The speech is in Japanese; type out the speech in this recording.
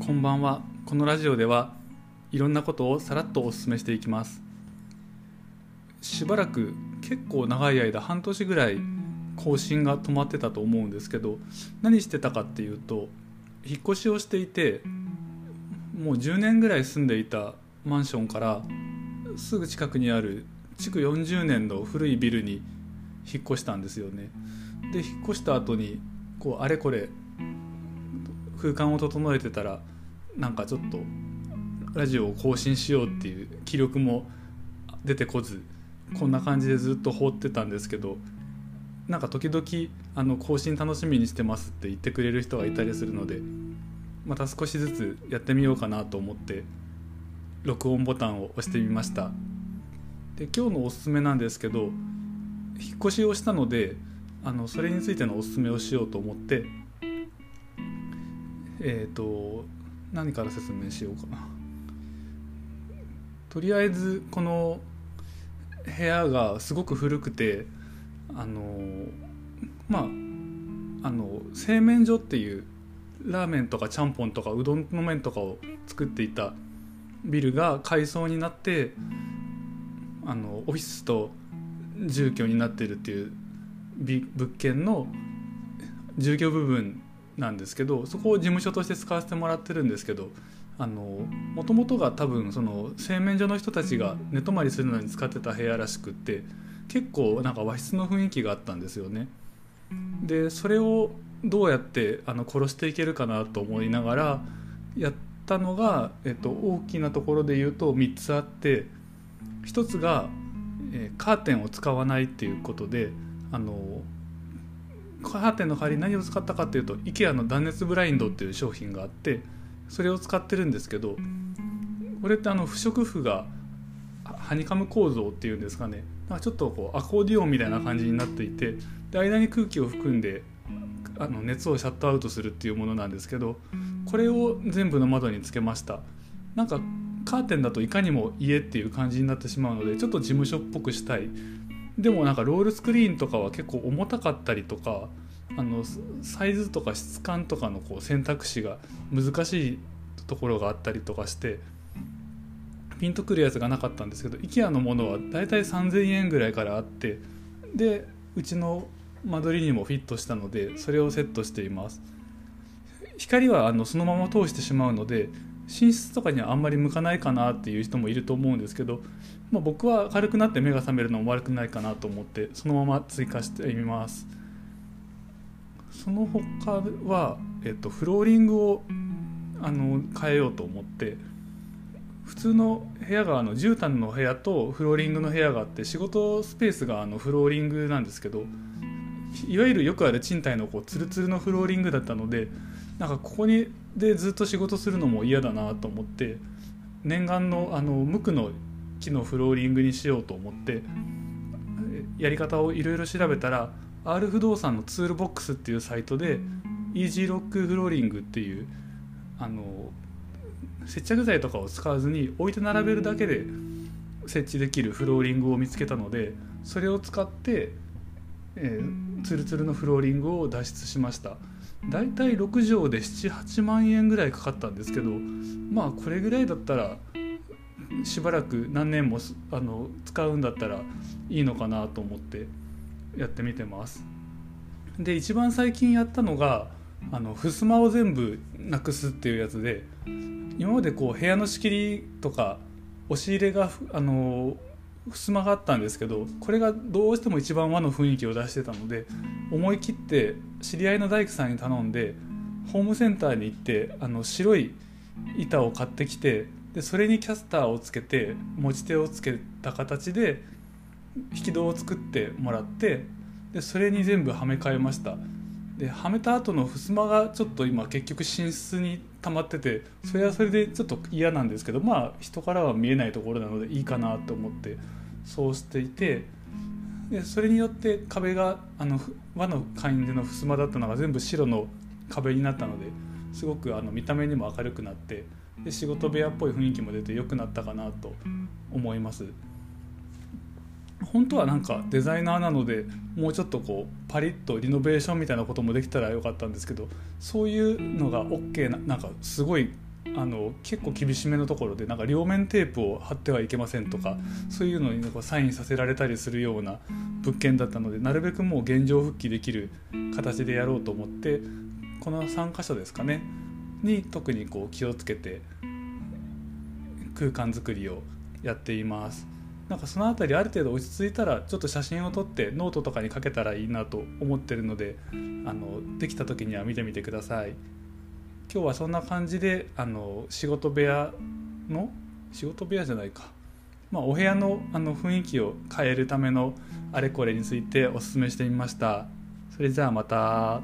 こんばんは。このラジオではいろんなことをさらっとお勧めしていきます。しばらく結構長い間半年ぐらい更新が止まってたと思うんですけど何してたかっていうと引っ越しをしていてもう10年ぐらい住んでいたマンションからすぐ近くにある築40年の古いビルに引っ越したんですよね。で引っ越した後にこうあれこれ空間を整えてたらなんかちょっとラジオを更新しようっていう気力も出てこずこんな感じでずっと放ってたんですけどなんか時々あの更新楽しみにしてますって言ってくれる人がいたりするのでまた少しずつやってみようかなと思って録音ボタンを押してみました。で今日のおすすめなんですけど引っ越しをしたのであのそれについてのおすすめをしようと思ってえっ、ー、と何から説明しようかな。とりあえずこの部屋がすごく古くてあのまああの製麺所っていうラーメンとかちゃんぽんとかうどんの麺とかを作っていたビルが改装になってあのオフィスと住居になってるっていう物件の住居部分なんですけどそこを事務所として使わせてもらってるんですけどもともとが多分その製麺所の人たちが寝泊まりするのに使ってた部屋らしくって結構なんか和室の雰囲気があったんですよね。でそれをどうやってあの殺していけるかなと思いながらやったのが、えっと、大きなところで言うと3つあって1つが、えー、カーテンを使わないっていうことであのカーテンの代わりに何を使ったかっていうと IKEA の断熱ブラインドっていう商品があってそれを使ってるんですけどこれってあの不織布がハニカム構造っていうんですかね。なんかちょっとこうアコーディオンみたいな感じになっていてで間に空気を含んであの熱をシャットアウトするっていうものなんですけどこれを全部の窓につけました。なんかカーテンだといかにも家っていう感じになってしまうのでちょっと事務所っぽくしたい。でもなんかロールスクリーンとかは結構重たかったりとかあのサイズとか質感とかのこう選択肢が難しいところがあったりとかしてピンとくるやつがなかったんですけど IKEA のものはだいたい3000円ぐらいからあってでうちの間取りにもフィットしたのでそれをセットしています。光はあのそのまま通してしまうので寝室とかにはあんまり向かないかなっていう人もいると思うんですけど、まあ、僕は軽くなって目が覚めるのも悪くないかなと思ってそのまま追加してみます。その他は、えっと、フローリングをあの変えようと思って普通の部屋があの絨毯の部屋とフローリングの部屋があって仕事スペースがあのフローリングなんですけどいわゆるよくある賃貸のこうツルツルのフローリングだったのでなんかここにでずっと仕事するのも嫌だなと思って念願のあの無垢の木のフローリングにしようと思ってやり方をいろいろ調べたら R 不動産のツールボックスっていうサイトでイージーロックフローリングっていうあの接着剤とかを使わずに置いて並べるだけで設置できるフローリングを見つけたのでそれを使って、えー、ツルツルのフローリングを脱出しました。だいたい6畳で78万円ぐらいかかったんですけどまあこれぐらいだったらしばらく何年もあの使うんだったらいいのかなと思ってやってみてます。で一番最近やったのがあの襖を全部なくすっていうやつで今までこう部屋の仕切りとか押し入れがあの襖があったんですけどこれがどうしても一番和の雰囲気を出してたので思い切って知り合いの大工さんに頼んでホームセンターに行ってあの白い板を買ってきてでそれにキャスターをつけて持ち手をつけた形で引き戸を作ってもらってでそれに全部はめ替えました。ではめた後の襖がちょっと今結局寝室に溜まっててそれはそれでちょっと嫌なんですけどまあ人からは見えないところなのでいいかなと思ってそうしていてでそれによって壁があの和の感じの襖だったのが全部白の壁になったのですごくあの見た目にも明るくなってで仕事部屋っぽい雰囲気も出て良くなったかなと思います。本当はなんかデザイナーなのでもうちょっとこうパリッとリノベーションみたいなこともできたらよかったんですけどそういうのが OK ななんかすごいあの結構厳しめのところでなんか両面テープを貼ってはいけませんとかそういうのにこうサインさせられたりするような物件だったのでなるべくもう原状復帰できる形でやろうと思ってこの3箇所ですかねに特にこう気をつけて空間づくりをやっています。なんかその辺りある程度落ち着いたらちょっと写真を撮ってノートとかに書けたらいいなと思ってるのであのできた時には見てみてください。今日はそんな感じであの仕事部屋の仕事部屋じゃないか、まあ、お部屋のあの雰囲気を変えるためのあれこれについてお勧めしてみました。それじゃあまた。